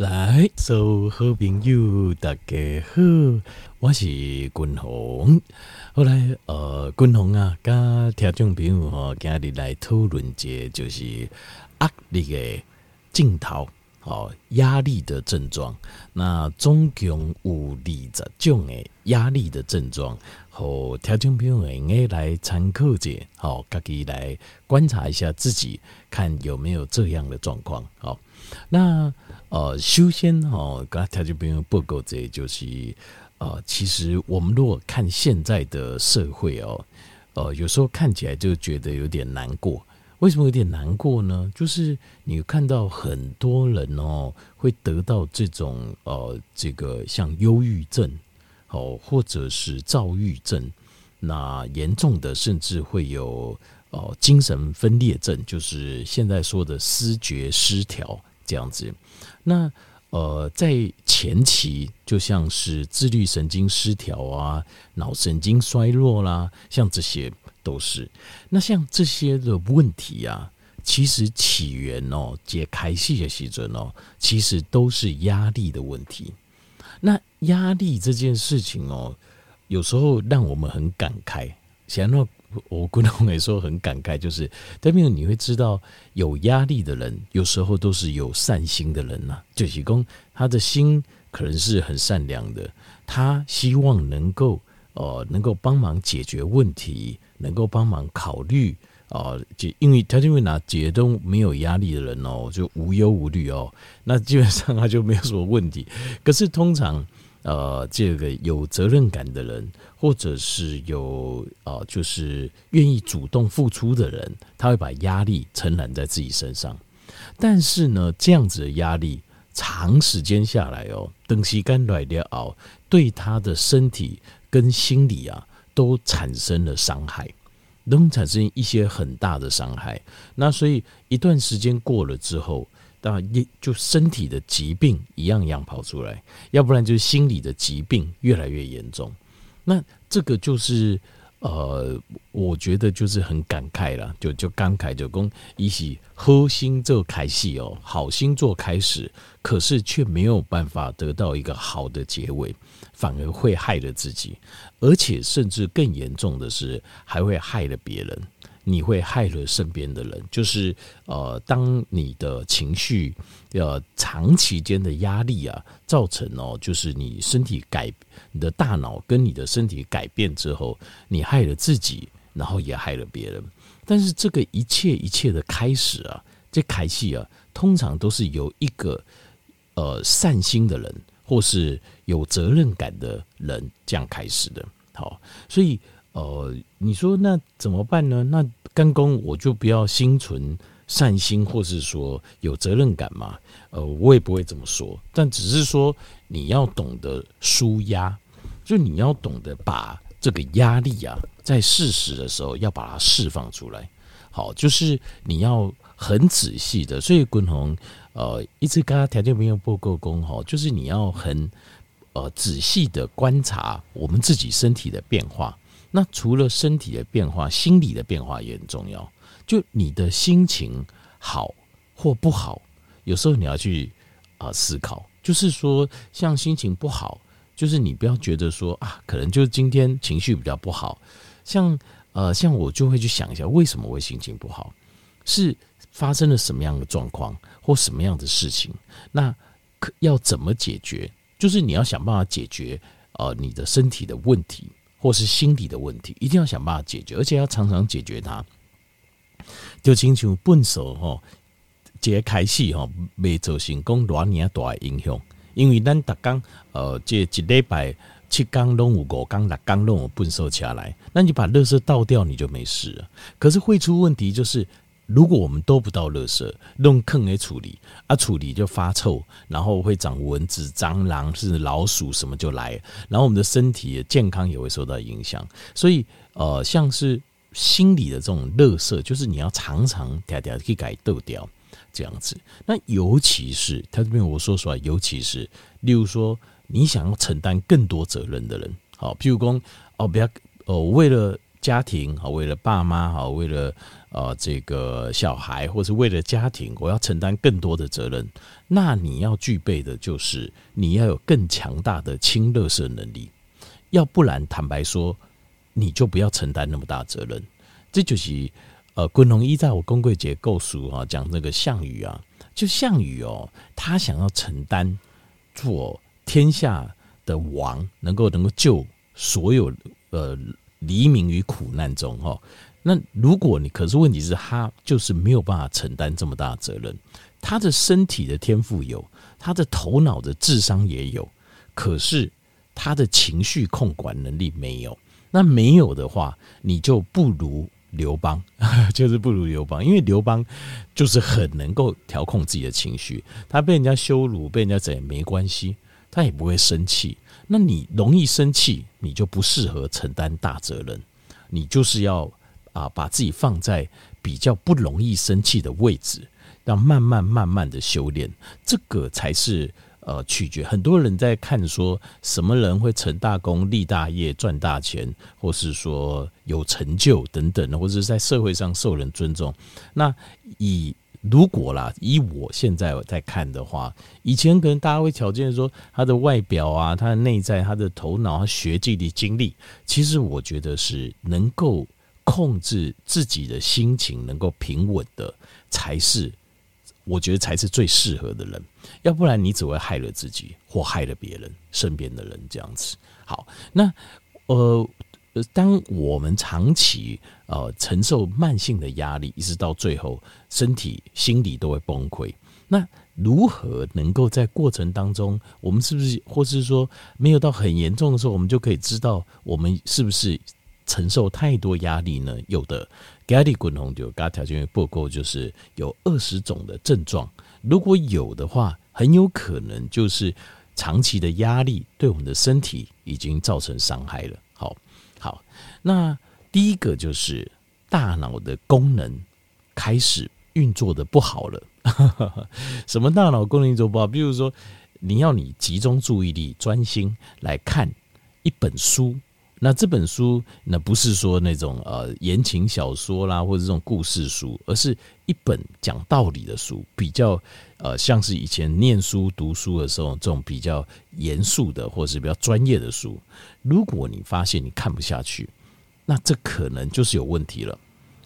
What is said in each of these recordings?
来，所有好朋友大家好，我是君鸿。后来，呃，君鸿啊，跟听众朋友哈，今日来讨论一个就是压力的镜头，哦，压力的症状。那总共有二十种的压力的症状，和听众朋友应该来参考一下，好，自己来观察一下自己，看有没有这样的状况。好，那。呃，首先哦，刚才条件朋友报告这，就是呃，其实我们如果看现在的社会哦，呃，有时候看起来就觉得有点难过。为什么有点难过呢？就是你看到很多人哦，会得到这种呃，这个像忧郁症哦，或者是躁郁症，那严重的甚至会有呃精神分裂症，就是现在说的思觉失调这样子。那呃，在前期就像是自律神经失调啊、脑神经衰弱啦，像这些都是。那像这些的问题啊，其实起源哦，解开细的时阵哦，其实都是压力的问题。那压力这件事情哦，有时候让我们很感慨，想到。我姑娘也说很感慨，就是代表你会知道，有压力的人有时候都是有善心的人呐、啊。就是公他的心可能是很善良的，他希望能够呃能够帮忙解决问题，能够帮忙考虑啊。就、因为他因为拿解都没有压力的人哦，就无忧无虑哦，那基本上他就没有什么问题。可是通常。呃，这个有责任感的人，或者是有呃，就是愿意主动付出的人，他会把压力承揽在自己身上。但是呢，这样子的压力长时间下来哦，等时间来了哦，对他的身体跟心理啊，都产生了伤害，都产生一些很大的伤害。那所以一段时间过了之后。当然，一就身体的疾病一样一样跑出来，要不然就是心理的疾病越来越严重。那这个就是呃，我觉得就是很感慨了，就就感慨就讲一起好心做开始哦，好心做开始，可是却没有办法得到一个好的结尾，反而会害了自己，而且甚至更严重的是，还会害了别人。你会害了身边的人，就是呃，当你的情绪呃长期间的压力啊，造成哦，就是你身体改，你的大脑跟你的身体改变之后，你害了自己，然后也害了别人。但是这个一切一切的开始啊，这开始啊，通常都是由一个呃善心的人，或是有责任感的人这样开始的。好，所以。呃，你说那怎么办呢？那刚公我就不要心存善心，或是说有责任感嘛？呃，我也不会这么说，但只是说你要懂得舒压，就你要懂得把这个压力啊，在适时的时候要把它释放出来。好，就是你要很仔细的，所以滚红呃一直跟他条件没有不够功哈，就是你要很呃仔细的观察我们自己身体的变化。那除了身体的变化，心理的变化也很重要。就你的心情好或不好，有时候你要去啊、呃、思考。就是说，像心情不好，就是你不要觉得说啊，可能就是今天情绪比较不好。像呃，像我就会去想一下，为什么会心情不好？是发生了什么样的状况或什么样的事情？那可要怎么解决？就是你要想办法解决呃你的身体的问题。或是心理的问题，一定要想办法解决，而且要常常解决它。就亲像笨手吼，这开始吼未做成功，多年大的影响。因为咱逐工呃，这一礼拜七工拢有五工六工拢有笨手起来，那你把垃圾倒掉，你就没事了。可是会出问题就是。如果我们都不倒垃圾，用坑来处理，啊，处理就发臭，然后会长蚊子、蟑螂，甚至老鼠什么就来，然后我们的身体健康也会受到影响。所以，呃，像是心理的这种垃圾，就是你要常常嗲嗲去改倒掉这样子。那尤其是他这边我说出来，尤其是例如说，你想要承担更多责任的人，好，譬如说，哦，不要，哦，为了。家庭好，为了爸妈好，为了呃这个小孩，或是为了家庭，我要承担更多的责任。那你要具备的就是你要有更强大的清垃圾能力，要不然坦白说，你就不要承担那么大责任。这就是呃，滚龙一在我公贵节构书啊，讲那个项羽啊，就项羽哦，他想要承担做天下的王，能够能够救所有呃。黎民于苦难中，哈，那如果你可是问题是，他就是没有办法承担这么大的责任。他的身体的天赋有，他的头脑的智商也有，可是他的情绪控管能力没有。那没有的话，你就不如刘邦，就是不如刘邦，因为刘邦就是很能够调控自己的情绪，他被人家羞辱，被人家怎样没关系，他也不会生气。那你容易生气，你就不适合承担大责任。你就是要啊，把自己放在比较不容易生气的位置，要慢慢慢慢的修炼，这个才是呃取决。很多人在看说什么人会成大功、立大业、赚大钱，或是说有成就等等，或者是在社会上受人尊重。那以如果啦，以我现在在看的话，以前可能大家会条件说他的外表啊，他的内在，他的头脑，他学经历经历，其实我觉得是能够控制自己的心情，能够平稳的，才是我觉得才是最适合的人。要不然你只会害了自己，或害了别人身边的人这样子。好，那呃。当我们长期呃承受慢性的压力，一直到最后，身体、心理都会崩溃。那如何能够在过程当中，我们是不是，或是说没有到很严重的时候，我们就可以知道我们是不是承受太多压力呢？有的，压力滚红就嘎条件报告就是有二十种的症状，如果有的话，很有可能就是长期的压力对我们的身体已经造成伤害了。好。那第一个就是大脑的功能开始运作的不好了。什么大脑功能运作不好？比如说，你要你集中注意力、专心来看一本书，那这本书那不是说那种呃言情小说啦，或者这种故事书，而是一本讲道理的书，比较呃像是以前念书读书的时候这种比较严肃的，或者是比较专业的书。如果你发现你看不下去，那这可能就是有问题了。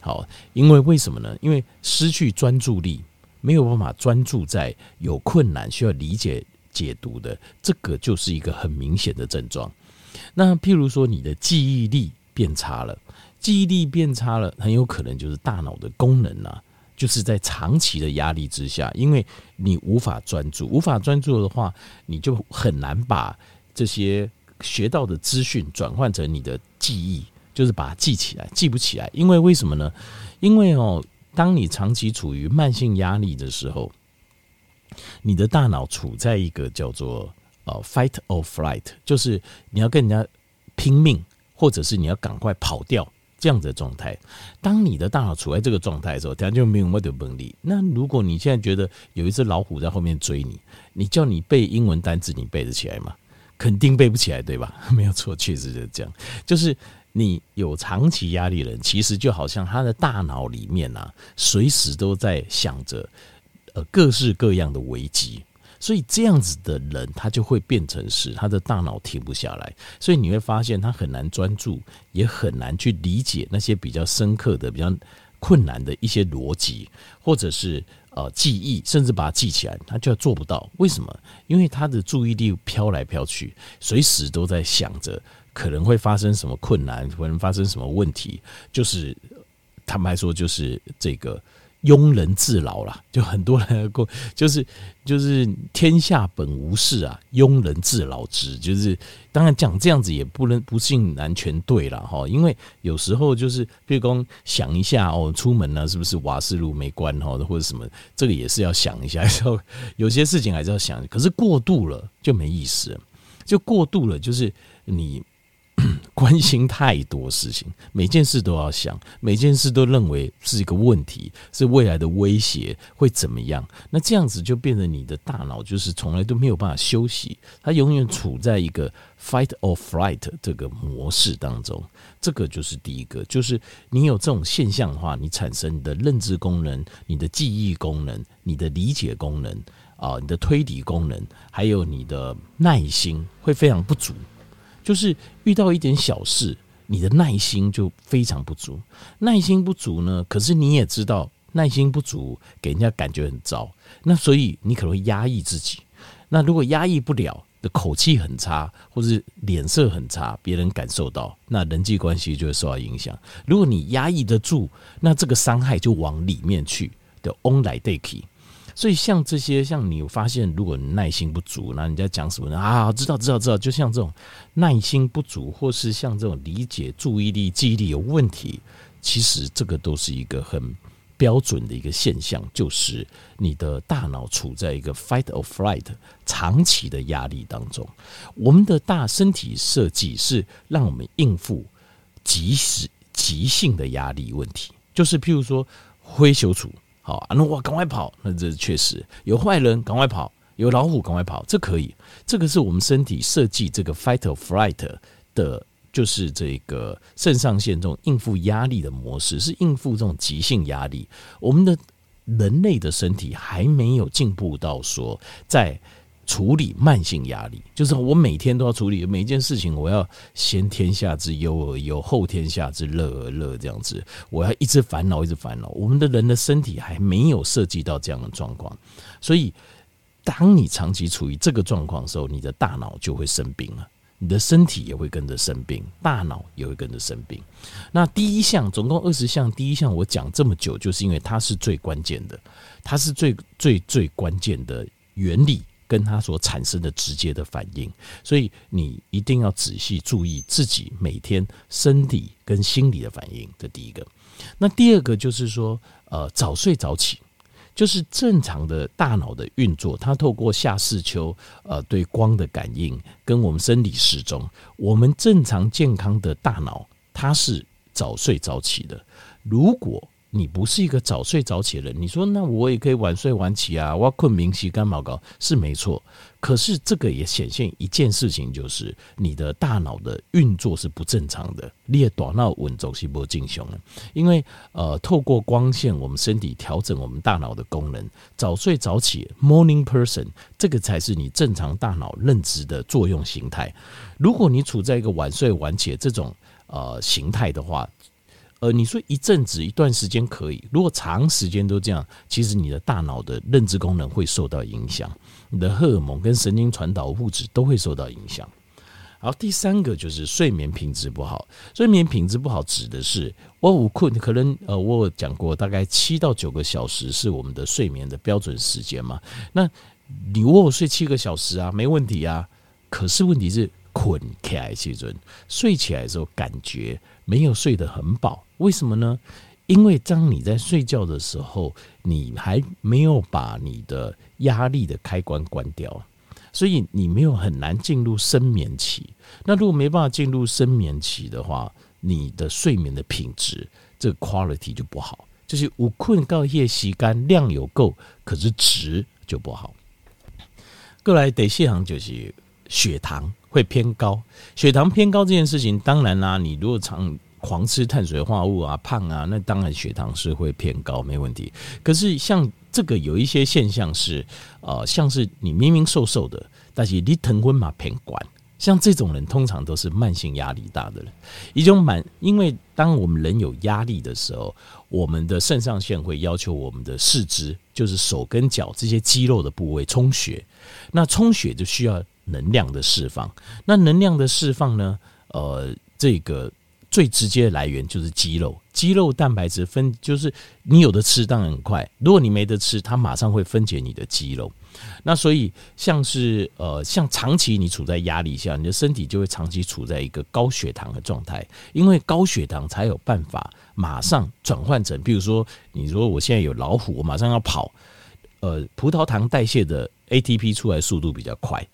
好，因为为什么呢？因为失去专注力，没有办法专注在有困难需要理解解读的，这个就是一个很明显的症状。那譬如说，你的记忆力变差了，记忆力变差了，很有可能就是大脑的功能啊，就是在长期的压力之下，因为你无法专注，无法专注的话，你就很难把这些。学到的资讯转换成你的记忆，就是把它记起来，记不起来。因为为什么呢？因为哦，当你长期处于慢性压力的时候，你的大脑处在一个叫做呃 fight or flight，就是你要跟人家拼命，或者是你要赶快跑掉这样子的状态。当你的大脑处在这个状态的时候，它就没有那么的能力。那如果你现在觉得有一只老虎在后面追你，你叫你背英文单词，你背得起来吗？肯定背不起来，对吧？没有错，确实是这样。就是你有长期压力的人，其实就好像他的大脑里面啊，随时都在想着呃各式各样的危机，所以这样子的人，他就会变成是他的大脑停不下来，所以你会发现他很难专注，也很难去理解那些比较深刻的、比较困难的一些逻辑，或者是。呃，记忆甚至把它记起来，他就要做不到。为什么？因为他的注意力飘来飘去，随时都在想着可能会发生什么困难，可能发生什么问题。就是坦白说，就是这个。庸人自扰啦，就很多人过，就是就是天下本无事啊，庸人自扰之。就是当然讲这样子也不能不尽然全对了哈，因为有时候就是譬如讲想一下哦，出门呢是不是瓦斯炉没关哈，或者什么，这个也是要想一下。有 有些事情还是要想，可是过度了就没意思，就过度了就是你关心太多事情，每件事都要想，每件事都认为是一个问题，是未来的威胁，会怎么样？那这样子就变成你的大脑就是从来都没有办法休息，它永远处在一个 fight or flight 这个模式当中。这个就是第一个，就是你有这种现象的话，你产生你的认知功能、你的记忆功能、你的理解功能啊、你的推理功能，还有你的耐心会非常不足。就是遇到一点小事，你的耐心就非常不足。耐心不足呢，可是你也知道，耐心不足给人家感觉很糟。那所以你可能会压抑自己。那如果压抑不了的口气很差，或是脸色很差，别人感受到，那人际关系就会受到影响。如果你压抑得住，那这个伤害就往里面去的 on 来 take。所以像这些，像你发现，如果你耐心不足，那人家讲什么呢？啊，知道知道知道，就像这种耐心不足，或是像这种理解、注意力、记忆力有问题，其实这个都是一个很标准的一个现象，就是你的大脑处在一个 fight or flight 长期的压力当中。我们的大身体设计是让我们应付即时急性的压力问题，就是譬如说灰球处。好，那我赶快跑，那这确实有坏人，赶快跑；有老虎，赶快跑，这可以。这个是我们身体设计这个 fight or flight 的，就是这个肾上腺这种应付压力的模式，是应付这种急性压力。我们的人类的身体还没有进步到说在。处理慢性压力，就是我每天都要处理每一件事情，我要先天下之忧而忧，后天下之乐而乐，这样子，我要一直烦恼，一直烦恼。我们的人的身体还没有涉及到这样的状况，所以当你长期处于这个状况的时候，你的大脑就会生病了，你的身体也会跟着生病，大脑也会跟着生病。那第一项总共二十项，第一项我讲这么久，就是因为它是最关键的，它是最最最关键的原理。跟它所产生的直接的反应，所以你一定要仔细注意自己每天身体跟心理的反应。这第一个，那第二个就是说，呃，早睡早起，就是正常的大脑的运作，它透过下视丘，呃，对光的感应跟我们生理时钟，我们正常健康的大脑，它是早睡早起的。如果你不是一个早睡早起的人，你说那我也可以晚睡晚起啊，我困明起干嘛搞是没错，可是这个也显现一件事情，就是你的大脑的运作是不正常的，你的大脑稳走是不正常的，因为呃，透过光线，我们身体调整我们大脑的功能，早睡早起，morning person，这个才是你正常大脑认知的作用形态。如果你处在一个晚睡晚起这种呃形态的话，呃，你说一阵子一段时间可以，如果长时间都这样，其实你的大脑的认知功能会受到影响，你的荷尔蒙跟神经传导物质都会受到影响。好，第三个就是睡眠品质不好。睡眠品质不好指的是我午困，可能呃，我讲过，大概七到九个小时是我们的睡眠的标准时间嘛。那你问我睡七个小时啊，没问题啊。可是问题是困起来时阵，睡起来的时候感觉没有睡得很饱。为什么呢？因为当你在睡觉的时候，你还没有把你的压力的开关关掉，所以你没有很难进入深眠期。那如果没办法进入深眠期的话，你的睡眠的品质，这个 quality 就不好。就是午困告夜吸干量有够，可是值就不好。过来得谢行就是血糖会偏高，血糖偏高这件事情，当然啦、你如果常狂吃碳水化合物啊，胖啊，那当然血糖是会偏高，没问题。可是像这个有一些现象是，呃，像是你明明瘦瘦的，但是你疼昏嘛偏管，像这种人通常都是慢性压力大的人。一种满，因为当我们人有压力的时候，我们的肾上腺会要求我们的四肢，就是手跟脚这些肌肉的部位充血。那充血就需要能量的释放。那能量的释放呢？呃，这个。最直接的来源就是肌肉，肌肉蛋白质分就是你有的吃当然很快，如果你没得吃，它马上会分解你的肌肉。那所以像是呃像长期你处在压力下，你的身体就会长期处在一个高血糖的状态，因为高血糖才有办法马上转换成，比如说你说我现在有老虎，我马上要跑，呃葡萄糖代谢的 ATP 出来速度比较快。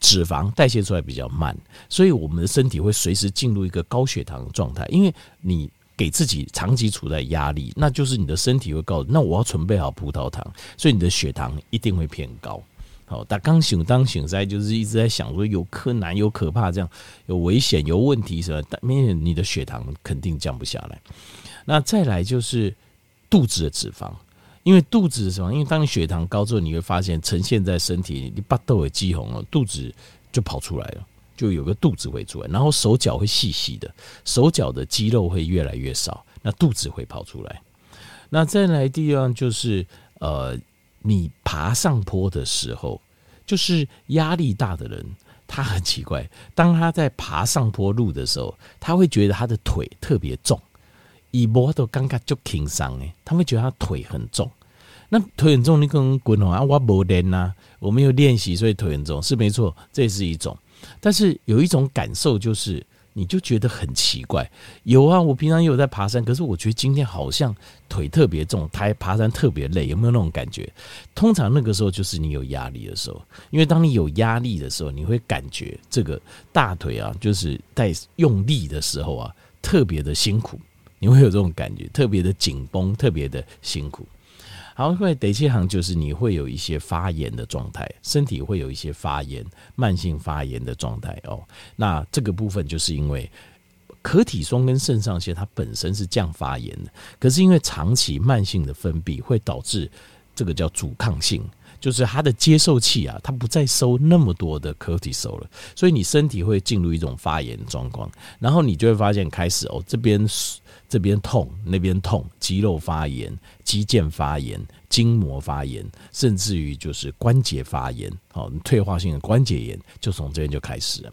脂肪代谢出来比较慢，所以我们的身体会随时进入一个高血糖的状态，因为你给自己长期处在压力，那就是你的身体会告诉，那我要准备好葡萄糖，所以你的血糖一定会偏高。好，但刚醒当醒在就是一直在想说有困难有可怕这样有危险有问题什么，但明显你的血糖肯定降不下来。那再来就是肚子的脂肪，因为肚子的脂肪，因为当你血糖高之后，你会发现呈现在身体，你巴豆也激红了，肚子就跑出来了，就有个肚子会出来，然后手脚会细细的，手脚的肌肉会越来越少，那肚子会跑出来。那再来第二就是呃。你爬上坡的时候，就是压力大的人，他很奇怪。当他在爬上坡路的时候，他会觉得他的腿特别重，一摸都尴尬就轻伤哎，他会觉得他腿很重。那腿很重，你可能滚啊，我没练呐，我没有练习，所以腿很重是没错，这是一种。但是有一种感受就是。你就觉得很奇怪，有啊，我平常也有在爬山，可是我觉得今天好像腿特别重，抬爬山特别累，有没有那种感觉？通常那个时候就是你有压力的时候，因为当你有压力的时候，你会感觉这个大腿啊，就是在用力的时候啊，特别的辛苦，你会有这种感觉，特别的紧绷，特别的辛苦。然后会第七行就是你会有一些发炎的状态，身体会有一些发炎、慢性发炎的状态哦。那这个部分就是因为可体松跟肾上腺它本身是降发炎的，可是因为长期慢性的分泌会导致这个叫阻抗性，就是它的接受器啊，它不再收那么多的可体松了，所以你身体会进入一种发炎状况，然后你就会发现开始哦这边。这边痛，那边痛，肌肉发炎、肌腱发炎、筋膜发炎，甚至于就是关节发炎，好，退化性的关节炎就从这边就开始了。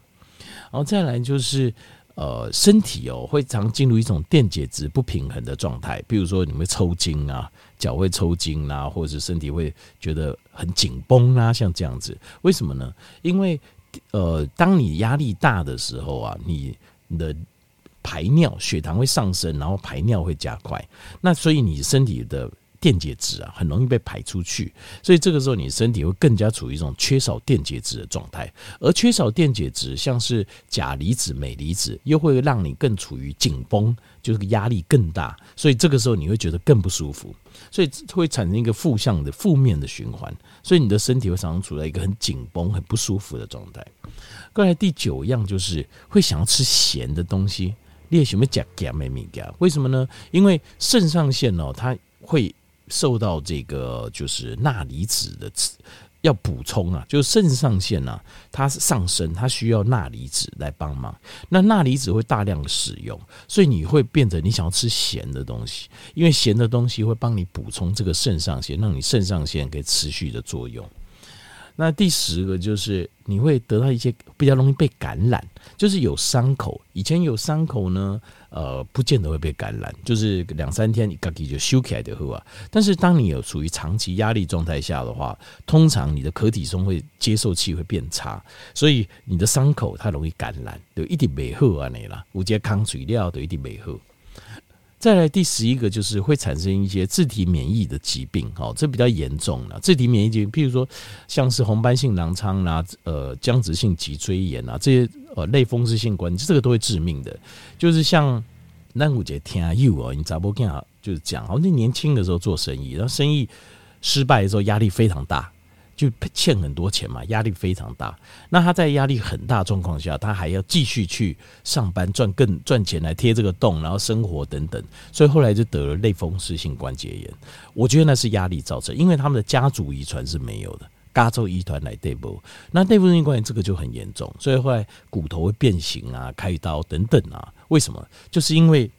然后再来就是，呃，身体哦会常进入一种电解质不平衡的状态，比如说你会抽筋啊，脚会抽筋啊，或者是身体会觉得很紧绷啊，像这样子。为什么呢？因为呃，当你压力大的时候啊，你的。排尿，血糖会上升，然后排尿会加快，那所以你身体的电解质啊，很容易被排出去，所以这个时候你身体会更加处于一种缺少电解质的状态，而缺少电解质，像是钾离子、镁离子，又会让你更处于紧绷，就是压力更大，所以这个时候你会觉得更不舒服，所以会产生一个负向的负面的循环，所以你的身体会常常处在一个很紧绷、很不舒服的状态。过来第九样就是会想要吃咸的东西。你也什么加加没米？为什么呢？因为肾上腺哦，它会受到这个就是钠离子的要补充啊，就是肾上腺呐，它上升，它需要钠离子来帮忙。那钠离子会大量的使用，所以你会变成你想要吃咸的东西，因为咸的东西会帮你补充这个肾上腺，让你肾上腺可以持续的作用。那第十个就是你会得到一些比较容易被感染，就是有伤口。以前有伤口呢，呃，不见得会被感染，就是两三天你自己就修起来的啊。但是当你有处于长期压力状态下的话，通常你的壳体松会接受器会变差，所以你的伤口它容易感染，就一定没好啊你啦，无接抗水料都一定没好。再来第十一个就是会产生一些自体免疫的疾病，哦，这比较严重了。自体免疫疾病，譬如说像是红斑性狼疮啦，呃，僵直性脊椎炎啊，这些呃类风湿性关节，这个都会致命的。就是像那五节天啊，有哦，你咋不讲？就是讲，好像年轻的时候做生意，然后生意失败的时候压力非常大。就欠很多钱嘛，压力非常大。那他在压力很大状况下，他还要继续去上班赚更赚钱来贴这个洞，然后生活等等，所以后来就得了类风湿性关节炎。我觉得那是压力造成，因为他们的家族遗传是没有的，加州遗传来对不？那内部性关节这个就很严重，所以后来骨头会变形啊，开刀等等啊。为什么？就是因为。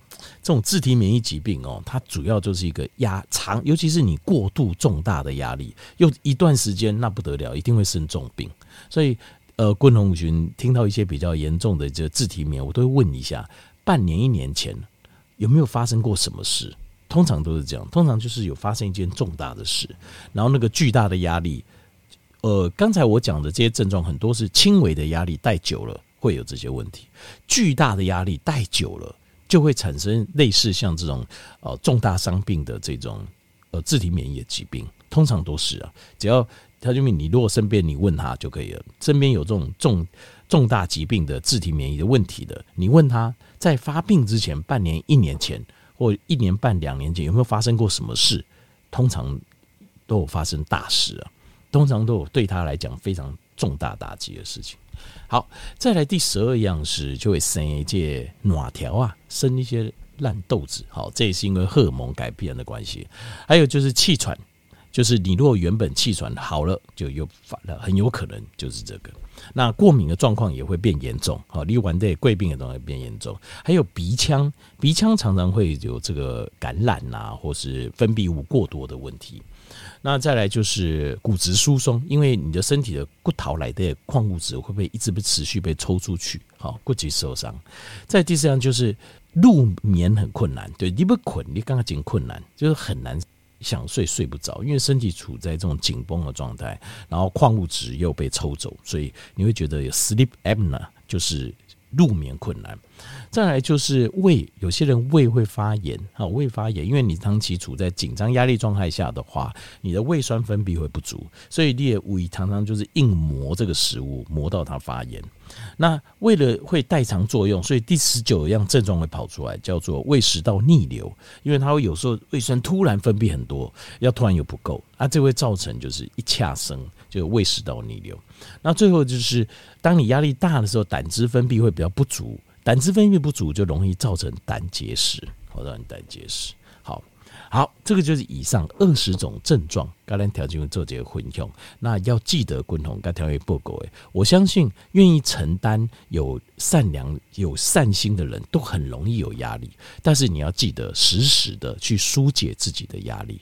这种自体免疫疾病哦，它主要就是一个压长，尤其是你过度重大的压力，又一段时间那不得了，一定会生重病。所以，呃，昆红群听到一些比较严重的这自体免疫，我都会问一下，半年一年前有没有发生过什么事？通常都是这样，通常就是有发生一件重大的事，然后那个巨大的压力，呃，刚才我讲的这些症状很多是轻微的压力带久了会有这些问题，巨大的压力带久了。就会产生类似像这种呃重大伤病的这种呃自体免疫的疾病，通常都是啊，只要条件，你如果身边你问他就可以了。身边有这种重重大疾病的自体免疫的问题的，你问他在发病之前半年、一年前或一年半、两年前有没有发生过什么事？通常都有发生大事啊，通常都有对他来讲非常重大打击的事情。好，再来第十二样是就会生一些卵条啊，生一些烂豆子。好，这也是因为荷尔蒙改变的关系。还有就是气喘，就是你如果原本气喘好了，就又发了，很有可能就是这个。那过敏的状况也会变严重。好，你完的贵病的东西变严重。还有鼻腔，鼻腔常常会有这个感染啊，或是分泌物过多的问题。那再来就是骨质疏松，因为你的身体的骨头来的矿物质会不会一直被持续被抽出去？好，骨质受伤。再第四样就是入眠很困难，对，你不困，你刚刚讲困难，就是很难想睡睡不着，因为身体处在这种紧绷的状态，然后矿物质又被抽走，所以你会觉得有 sleep apnea，就是入眠困难。再来就是胃，有些人胃会发炎，好，胃发炎，因为你长期处在紧张压力状态下的话，你的胃酸分泌会不足，所以你的胃常常就是硬磨这个食物，磨到它发炎。那为了会代偿作用，所以第十九样症状会跑出来，叫做胃食道逆流，因为它会有时候胃酸突然分泌很多，要突然又不够，啊，这会造成就是一恰生，就胃食道逆流。那最后就是当你压力大的时候，胆汁分泌会比较不足。胆汁分泌不足就容易造成胆结石，好，让你胆结石。好，好，这个就是以上二十种症状。刚才条件做这个混用，那要记得共同跟条件报告。诶，我相信愿意承担、有善良、有善心的人都很容易有压力，但是你要记得时时的去疏解自己的压力。